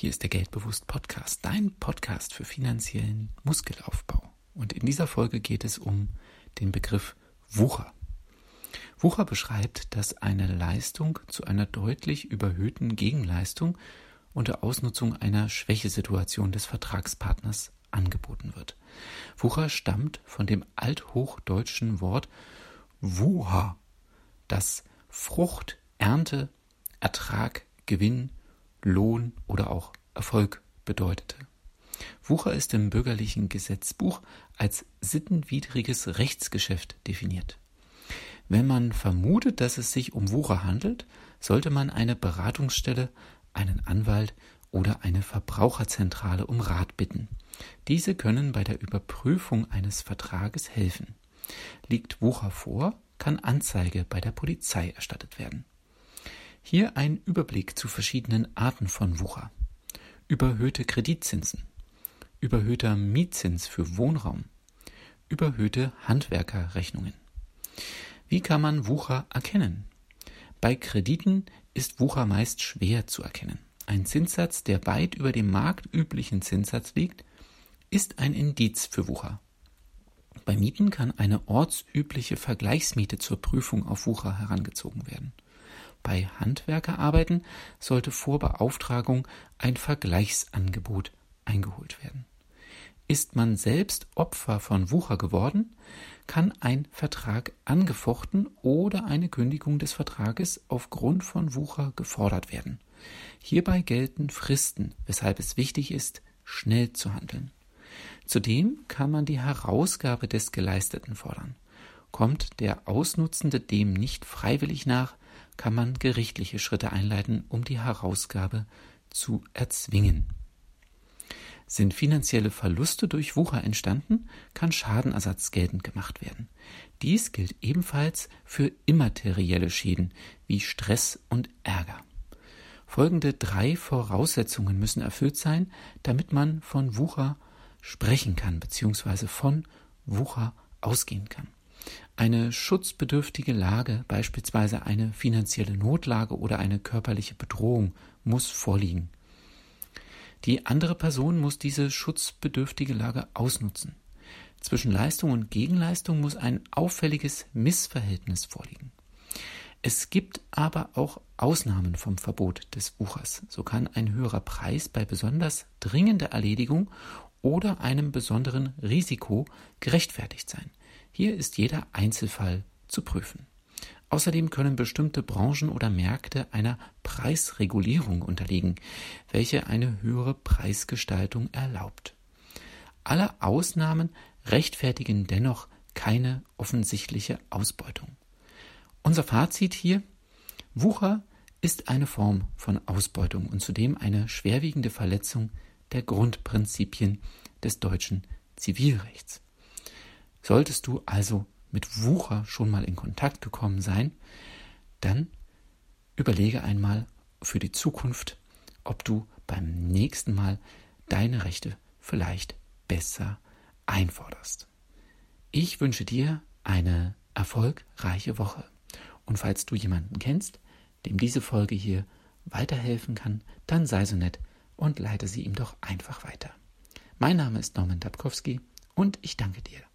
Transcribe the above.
Hier ist der Geldbewusst Podcast, dein Podcast für finanziellen Muskelaufbau. Und in dieser Folge geht es um den Begriff Wucher. Wucher beschreibt, dass eine Leistung zu einer deutlich überhöhten Gegenleistung unter Ausnutzung einer Schwächesituation des Vertragspartners angeboten wird. Wucher stammt von dem althochdeutschen Wort Wuha, das Frucht, Ernte, Ertrag, Gewinn, Lohn oder auch Erfolg bedeutete. Wucher ist im bürgerlichen Gesetzbuch als sittenwidriges Rechtsgeschäft definiert. Wenn man vermutet, dass es sich um Wucher handelt, sollte man eine Beratungsstelle, einen Anwalt oder eine Verbraucherzentrale um Rat bitten. Diese können bei der Überprüfung eines Vertrages helfen. Liegt Wucher vor, kann Anzeige bei der Polizei erstattet werden. Hier ein Überblick zu verschiedenen Arten von Wucher. Überhöhte Kreditzinsen, überhöhter Mietzins für Wohnraum, überhöhte Handwerkerrechnungen. Wie kann man Wucher erkennen? Bei Krediten ist Wucher meist schwer zu erkennen. Ein Zinssatz, der weit über dem marktüblichen Zinssatz liegt, ist ein Indiz für Wucher. Bei Mieten kann eine ortsübliche Vergleichsmiete zur Prüfung auf Wucher herangezogen werden. Bei Handwerkerarbeiten sollte vor Beauftragung ein Vergleichsangebot eingeholt werden. Ist man selbst Opfer von Wucher geworden, kann ein Vertrag angefochten oder eine Kündigung des Vertrages aufgrund von Wucher gefordert werden. Hierbei gelten Fristen, weshalb es wichtig ist, schnell zu handeln. Zudem kann man die Herausgabe des Geleisteten fordern. Kommt der Ausnutzende dem nicht freiwillig nach, kann man gerichtliche Schritte einleiten, um die Herausgabe zu erzwingen. Sind finanzielle Verluste durch Wucher entstanden, kann Schadenersatz geltend gemacht werden. Dies gilt ebenfalls für immaterielle Schäden wie Stress und Ärger. Folgende drei Voraussetzungen müssen erfüllt sein, damit man von Wucher sprechen kann bzw. von Wucher ausgehen kann. Eine schutzbedürftige Lage, beispielsweise eine finanzielle Notlage oder eine körperliche Bedrohung, muss vorliegen. Die andere Person muss diese schutzbedürftige Lage ausnutzen. Zwischen Leistung und Gegenleistung muss ein auffälliges Missverhältnis vorliegen. Es gibt aber auch Ausnahmen vom Verbot des Wuchers. So kann ein höherer Preis bei besonders dringender Erledigung oder einem besonderen Risiko gerechtfertigt sein. Hier ist jeder Einzelfall zu prüfen. Außerdem können bestimmte Branchen oder Märkte einer Preisregulierung unterliegen, welche eine höhere Preisgestaltung erlaubt. Alle Ausnahmen rechtfertigen dennoch keine offensichtliche Ausbeutung. Unser Fazit hier Wucher ist eine Form von Ausbeutung und zudem eine schwerwiegende Verletzung der Grundprinzipien des deutschen Zivilrechts. Solltest du also mit Wucher schon mal in Kontakt gekommen sein, dann überlege einmal für die Zukunft, ob du beim nächsten Mal deine Rechte vielleicht besser einforderst. Ich wünsche dir eine erfolgreiche Woche. Und falls du jemanden kennst, dem diese Folge hier weiterhelfen kann, dann sei so nett und leite sie ihm doch einfach weiter. Mein Name ist Norman Dabkowski und ich danke dir.